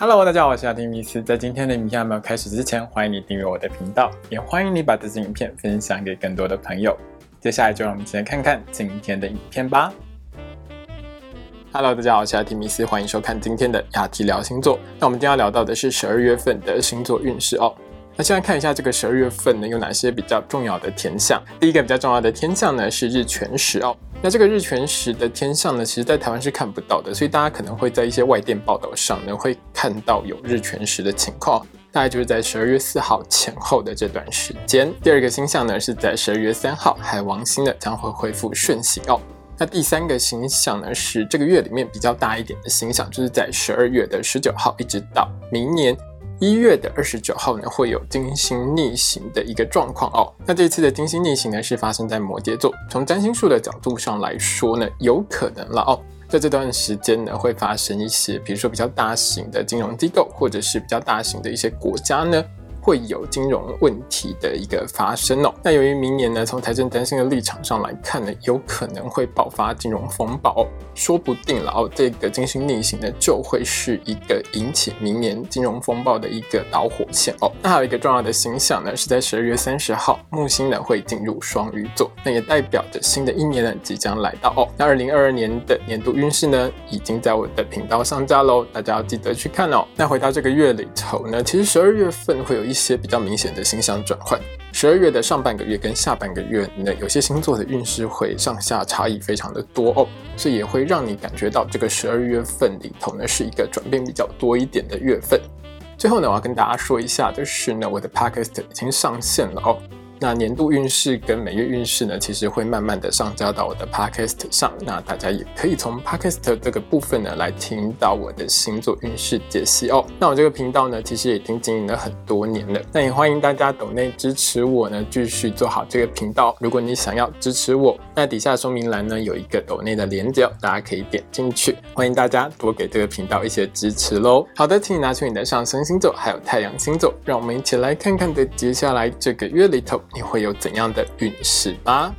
Hello，大家好，我是阿丁米斯。在今天的影片还没有开始之前，欢迎你订阅我的频道，也欢迎你把这支影片分享给更多的朋友。接下来就让我们一起来看看今天的影片吧。Hello，大家好，我是阿提米斯，欢迎收看今天的亚提聊星座。那我们今天要聊到的是十二月份的星座运势哦。那先来看一下这个十二月份呢，有哪些比较重要的天象？第一个比较重要的天象呢是日全食哦。那这个日全食的天象呢，其实在台湾是看不到的，所以大家可能会在一些外电报道上呢，会看到有日全食的情况，大概就是在十二月四号前后的这段时间。第二个星象呢，是在十二月三号，海王星呢将会恢复顺行哦。那第三个星象呢，是这个月里面比较大一点的星象，就是在十二月的十九号，一直到明年。一月的二十九号呢，会有金星逆行的一个状况哦。那这次的金星逆行呢，是发生在摩羯座。从占星术的角度上来说呢，有可能了哦，在这段时间呢，会发生一些，比如说比较大型的金融机构，或者是比较大型的一些国家呢。会有金融问题的一个发生哦。那由于明年呢，从财政担心的立场上来看呢，有可能会爆发金融风暴，说不定了哦。这个金星逆行呢，就会是一个引起明年金融风暴的一个导火线哦。那还有一个重要的星象呢，是在十二月三十号，木星呢会进入双鱼座，那也代表着新的一年呢即将来到哦。那二零二二年的年度运势呢，已经在我的频道上架喽，大家要记得去看哦。那回到这个月里头呢，其实十二月份会有一一。些比较明显的星象转换，十二月的上半个月跟下半个月呢，有些星座的运势会上下差异非常的多哦，所以也会让你感觉到这个十二月份里头呢是一个转变比较多一点的月份。最后呢，我要跟大家说一下就是呢，我的 podcast 已经上线了哦。那年度运势跟每月运势呢，其实会慢慢的上交到我的 podcast 上。那大家也可以从 podcast 这个部分呢，来听到我的星座运势解析哦。那我这个频道呢，其实已经经营了很多年了。那也欢迎大家抖内支持我呢，继续做好这个频道。如果你想要支持我，那底下说明栏呢有一个抖内的连接，大家可以点进去。欢迎大家多给这个频道一些支持喽。好的，请你拿出你的上升星座还有太阳星座，让我们一起来看看的接下来这个月里头。你会有怎样的运势吧？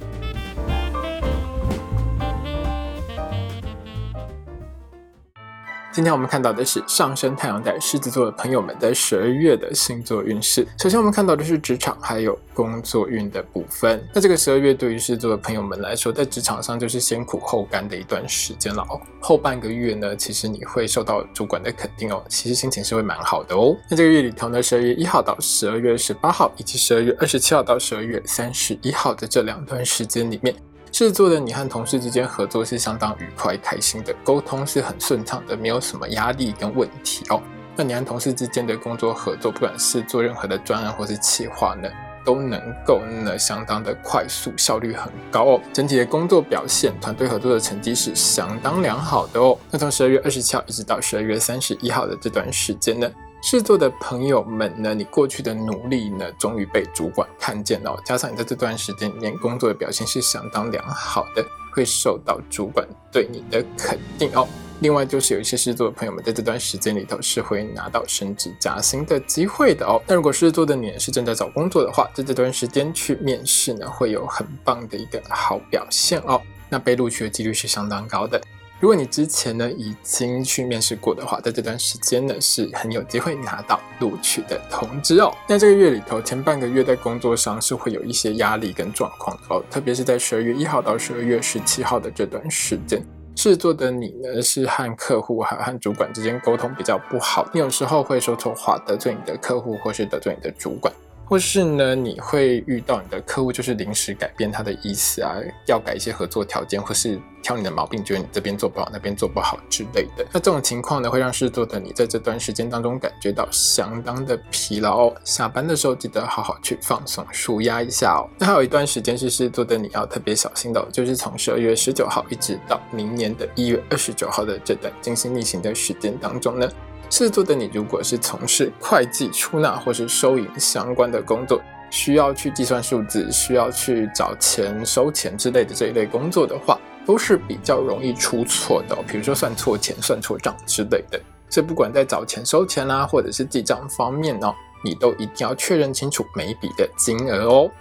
今天我们看到的是上升太阳在狮子座的朋友们在十二月的星座运势。首先，我们看到的是职场还有工作运的部分。那这个十二月对于狮子座的朋友们来说，在职场上就是先苦后甘的一段时间了哦。后半个月呢，其实你会受到主管的肯定哦，其实心情是会蛮好的哦。那这个月里头呢，十二月一号到十二月十八号，以及十二月二十七号到十二月三十一号的这两段时间里面。制作的你和同事之间合作是相当愉快、开心的，沟通是很顺畅的，没有什么压力跟问题哦。那你和同事之间的工作合作，不管是做任何的专案或是企划呢，都能够呢相当的快速，效率很高哦。整体的工作表现、团队合作的成绩是相当良好的哦。那从十二月二十七号一直到十二月三十一号的这段时间呢？狮子座的朋友们呢，你过去的努力呢，终于被主管看见了。加上你在这段时间里面工作的表现是相当良好的，会受到主管对你的肯定哦。另外就是有一些狮子座的朋友们在这段时间里头是会拿到升职加薪的机会的哦。那如果狮子座的你是正在找工作的话，在这段时间去面试呢，会有很棒的一个好表现哦。那被录取的几率是相当高的。如果你之前呢已经去面试过的话，在这段时间呢是很有机会拿到录取的通知哦。那这个月里头前半个月在工作上是会有一些压力跟状况哦，特别是在十二月一号到十二月十七号的这段时间，制作的你呢是和客户还和主管之间沟通比较不好，你有时候会说错话得罪你的客户或是得罪你的主管。或是呢，你会遇到你的客户就是临时改变他的意思啊，要改一些合作条件，或是挑你的毛病，觉得你这边做不好，那边做不好之类的。那这种情况呢，会让事做的你在这段时间当中感觉到相当的疲劳哦。下班的时候记得好好去放松、舒压一下哦。那还有一段时间是事做的你要特别小心的，就是从十二月十九号一直到明年的一月二十九号的这段精心逆行的时间当中呢。狮子座的你，如果是从事会计、出纳或是收银相关的工作，需要去计算数字、需要去找钱、收钱之类的这一类工作的话，都是比较容易出错的。比如说算错钱、算错账之类的。所以不管在找钱、收钱啦，或者是记账方面呢，你都一定要确认清楚每一笔的金额哦。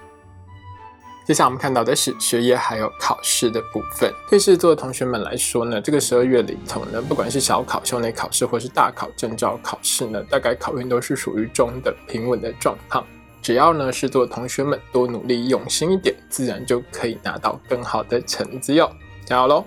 接下来我们看到的是学业还有考试的部分。对狮子座的同学们来说呢，这个十二月里头呢，不管是小考、校内考试，或是大考、证照考试呢，大概考运都是属于中等平稳的状况。只要呢，是座同学们多努力、用心一点，自然就可以拿到更好的成绩哟！加油喽！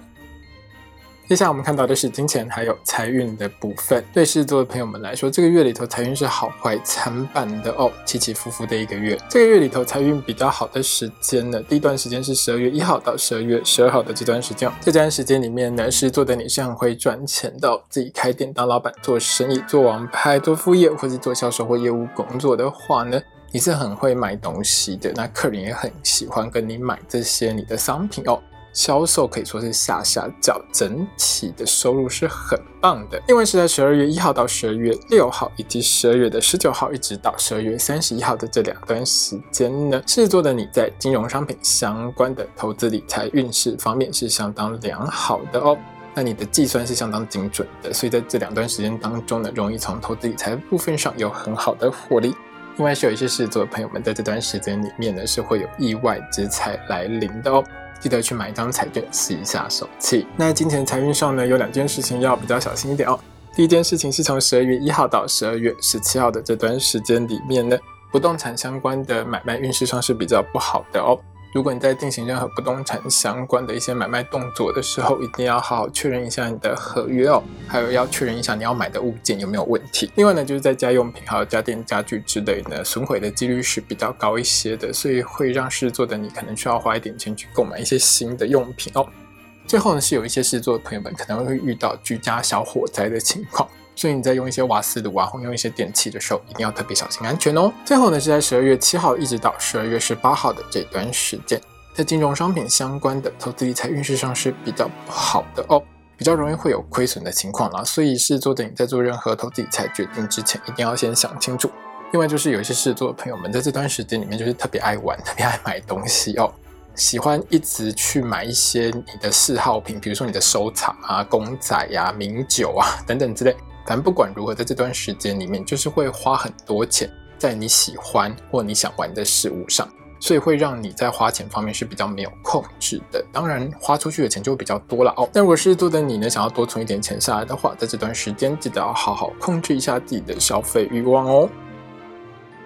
接下来我们看到的是金钱还有财运的部分。对狮子座的朋友们来说，这个月里头财运是好坏参半的哦，起起伏伏的一个月。这个月里头财运比较好的时间呢，第一段时间是十二月一号到十二月十二号的这段时间。这段时间里面呢，狮子座的你是很会赚钱的，自己开店当老板、做生意、做王牌、做副业，或是做销售或业务工作的话呢，你是很会买东西的。那客人也很喜欢跟你买这些你的商品哦。销售可以说是下下脚，整体的收入是很棒的。另外是在十二月一号到十二月六号，以及十二月的十九号，一直到十二月三十一号的这两段时间呢，狮子座的你在金融商品相关的投资理财运势方面是相当良好的哦。那你的计算是相当精准的，所以在这两段时间当中呢，容易从投资理财部分上有很好的获利。另外是有一些狮子座的朋友们在这段时间里面呢，是会有意外之财来临的哦。记得去买一张彩券，试一下手气。那金钱财运上呢，有两件事情要比较小心一点哦。第一件事情是从十二月一号到十二月十七号的这段时间里面呢，不动产相关的买卖运势上是比较不好的哦。如果你在进行任何不动产相关的一些买卖动作的时候，一定要好好确认一下你的合约哦，还有要确认一下你要买的物件有没有问题。另外呢，就是在家用品还有家电家具之类呢，损毁的几率是比较高一些的，所以会让狮子座的你可能需要花一点钱去购买一些新的用品哦。最后呢，是有一些狮子座的朋友们可能会遇到居家小火灾的情况。所以你在用一些瓦斯炉啊，或用一些电器的时候，一定要特别小心安全哦。最后呢，是在十二月七号一直到十二月十八号的这段时间，在金融商品相关的投资理财运势上是比较不好的哦，比较容易会有亏损的情况啦。所以是做的你在做任何投资理财决定之前，一定要先想清楚。另外就是有一些事做的朋友们，在这段时间里面就是特别爱玩，特别爱买东西哦，喜欢一直去买一些你的嗜好品，比如说你的收藏啊、公仔呀、名酒啊等等之类。反正不管如何，在这段时间里面，就是会花很多钱在你喜欢或你想玩的事物上，所以会让你在花钱方面是比较没有控制的。当然，花出去的钱就会比较多了哦。但如果是做的你呢，想要多存一点钱下来的话，在这段时间记得要好好控制一下自己的消费欲望哦。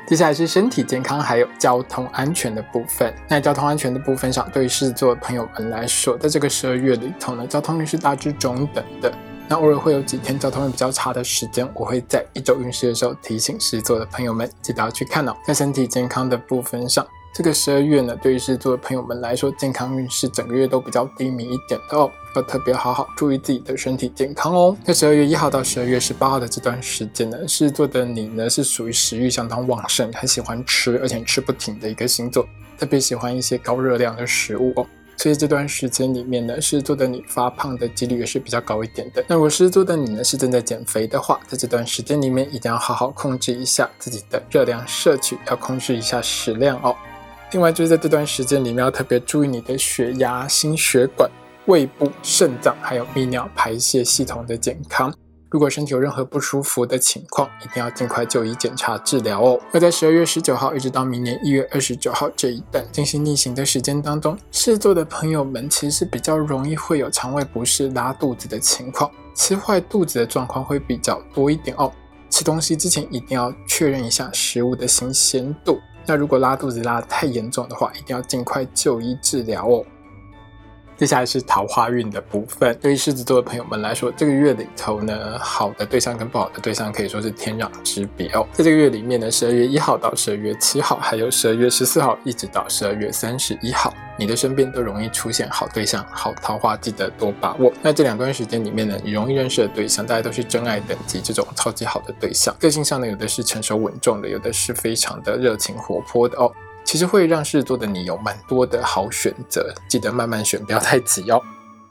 接下来是身体健康还有交通安全的部分。那交通安全的部分上，对于狮子座的朋友们来说，在这个十二月里头呢，交通运是大致中等的。那偶尔会有几天交通会比较差的时间，我会在一周运势的时候提醒狮子座的朋友们，记得要去看哦。在身体健康的部分上，这个十二月呢，对于狮子座的朋友们来说，健康运势整个月都比较低迷一点的哦，要特别好好注意自己的身体健康哦。在十二月一号到十二月十八号的这段时间呢，狮子座的你呢是属于食欲相当旺盛，很喜欢吃，而且吃不停的一个星座，特别喜欢一些高热量的食物哦。所以这段时间里面呢，狮子座的你发胖的几率也是比较高一点的。那如果狮子座的你呢是正在减肥的话，在这段时间里面一定要好好控制一下自己的热量摄取，要控制一下食量哦。另外就是在这段时间里面要特别注意你的血压、心血管、胃部、肾脏还有泌尿排泄系统的健康。如果身体有任何不舒服的情况，一定要尽快就医检查治疗哦。那在十二月十九号一直到明年一月二十九号这一段进行逆行的时间当中，狮子座的朋友们其实比较容易会有肠胃不适、拉肚子的情况，吃坏肚子的状况会比较多一点哦。吃东西之前一定要确认一下食物的新鲜度。那如果拉肚子拉得太严重的话，一定要尽快就医治疗哦。接下来是桃花运的部分。对于狮子座的朋友们来说，这个月里头呢，好的对象跟不好的对象可以说是天壤之别哦。在这个月里面呢，十二月一号到十二月七号，还有十二月十四号一直到十二月三十一号，你的身边都容易出现好对象、好桃花，记得多把握。那这两段时间里面呢，你容易认识的对象，大家都是真爱等级这种超级好的对象。个性上呢，有的是成熟稳重的，有的是非常的热情活泼的哦。其实会让狮子座的你有蛮多的好选择，记得慢慢选，不要太急哦。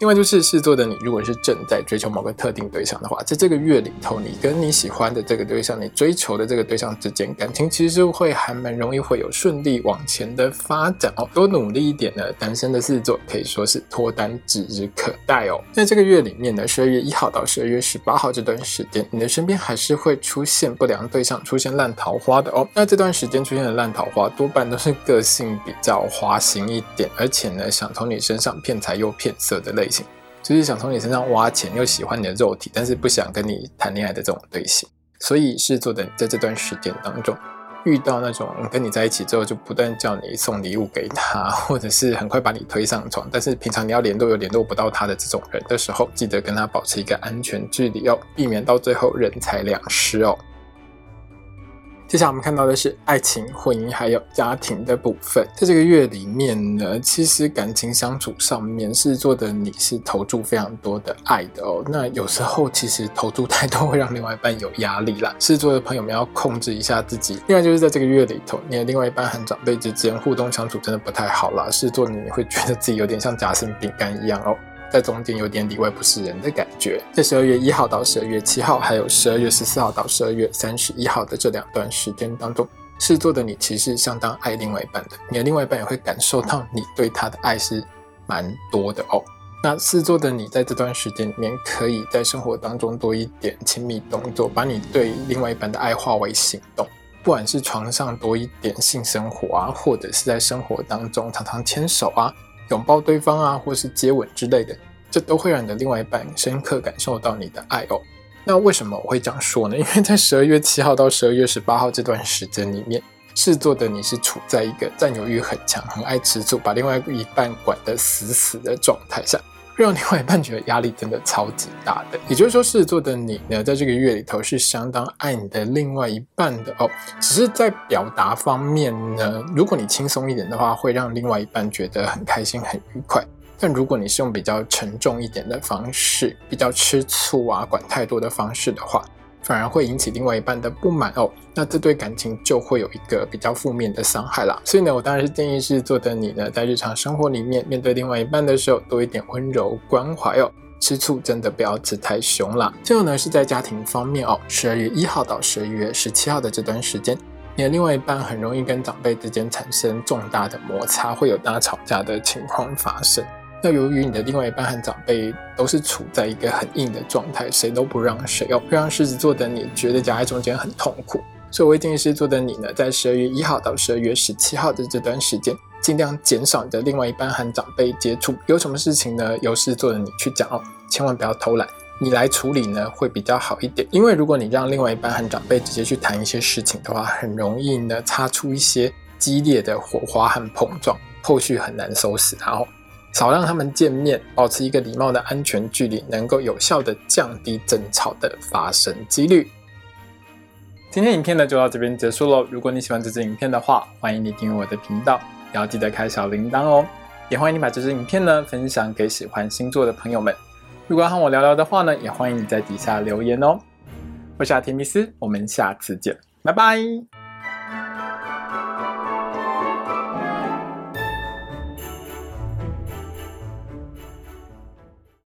另外就是狮子座的你，如果是正在追求某个特定对象的话，在这个月里头，你跟你喜欢的这个对象，你追求的这个对象之间，感情其实会还蛮容易会有顺利往前的发展哦。多努力一点呢，单身的狮子座可以说是脱单指日可待哦。在这个月里面呢，十二月一号到十二月十八号这段时间，你的身边还是会出现不良对象，出现烂桃花的哦。那这段时间出现的烂桃花，多半都是个性比较花心一点，而且呢，想从你身上骗财又骗色的类类型。就是想从你身上挖钱，又喜欢你的肉体，但是不想跟你谈恋爱的这种类型。所以是做的，在这段时间当中，遇到那种跟你在一起之后就不断叫你送礼物给他，或者是很快把你推上床，但是平常你要联络又联络不到他的这种人的时候，记得跟他保持一个安全距离哦，避免到最后人财两失哦。接下来我们看到的是爱情、婚姻还有家庭的部分。在这个月里面呢，其实感情相处上面，狮子座的你是投注非常多的爱的哦。那有时候其实投注太多会让另外一半有压力啦。狮子座的朋友们要控制一下自己。另外就是在这个月里头，你的另外一半和长辈之间互动相处真的不太好啦。狮子座你会觉得自己有点像夹心饼干一样哦。在中间有点里外不是人的感觉。在十二月一号到十二月七号，还有十二月十四号到十二月三十一号的这两段时间当中，狮子座的你其实相当爱另外一半的，你的另外一半也会感受到你对他的爱是蛮多的哦。那狮子座的你在这段时间里面，可以在生活当中多一点亲密动作，把你对另外一半的爱化为行动，不管是床上多一点性生活啊，或者是在生活当中常常牵手啊。拥抱对方啊，或是接吻之类的，这都会让你的另外一半深刻感受到你的爱哦。那为什么我会这样说呢？因为在十二月七号到十二月十八号这段时间里面，狮子座的你是处在一个占有欲很强、很爱吃醋、把另外一半管得死死的状态下。让另外一半觉得压力真的超级大的，也就是说，狮子座的你呢，在这个月里头是相当爱你的另外一半的哦。只是在表达方面呢，如果你轻松一点的话，会让另外一半觉得很开心、很愉快；但如果你是用比较沉重一点的方式，比较吃醋啊、管太多的方式的话，反而会引起另外一半的不满哦，那这对感情就会有一个比较负面的伤害啦。所以呢，我当然是建议是做的你呢，在日常生活里面面对另外一半的时候，多一点温柔关怀哦。吃醋真的不要吃太凶啦。最后呢，是在家庭方面哦，十二月一号到十二月十七号的这段时间，你的另外一半很容易跟长辈之间产生重大的摩擦，会有大吵架的情况发生。那由于你的另外一半和长辈都是处在一个很硬的状态，谁都不让谁哦，会让狮子座的你觉得夹在中间很痛苦。所以，我建议狮子座的你呢，在十二月一号到十二月十七号的这段时间，尽量减少你的另外一半和长辈接触。有什么事情呢，由狮子座的你去讲哦，千万不要偷懒，你来处理呢会比较好一点。因为如果你让另外一半和长辈直接去谈一些事情的话，很容易呢擦出一些激烈的火花和碰撞，后续很难收拾。然后。少让他们见面，保持一个礼貌的安全距离，能够有效的降低争吵的发生几率。今天影片呢就到这边结束喽。如果你喜欢这支影片的话，欢迎你订阅我的频道，也要记得开小铃铛哦。也欢迎你把这支影片呢分享给喜欢星座的朋友们。如果要和我聊聊的话呢，也欢迎你在底下留言哦。我是阿提密斯，我们下次见，拜拜。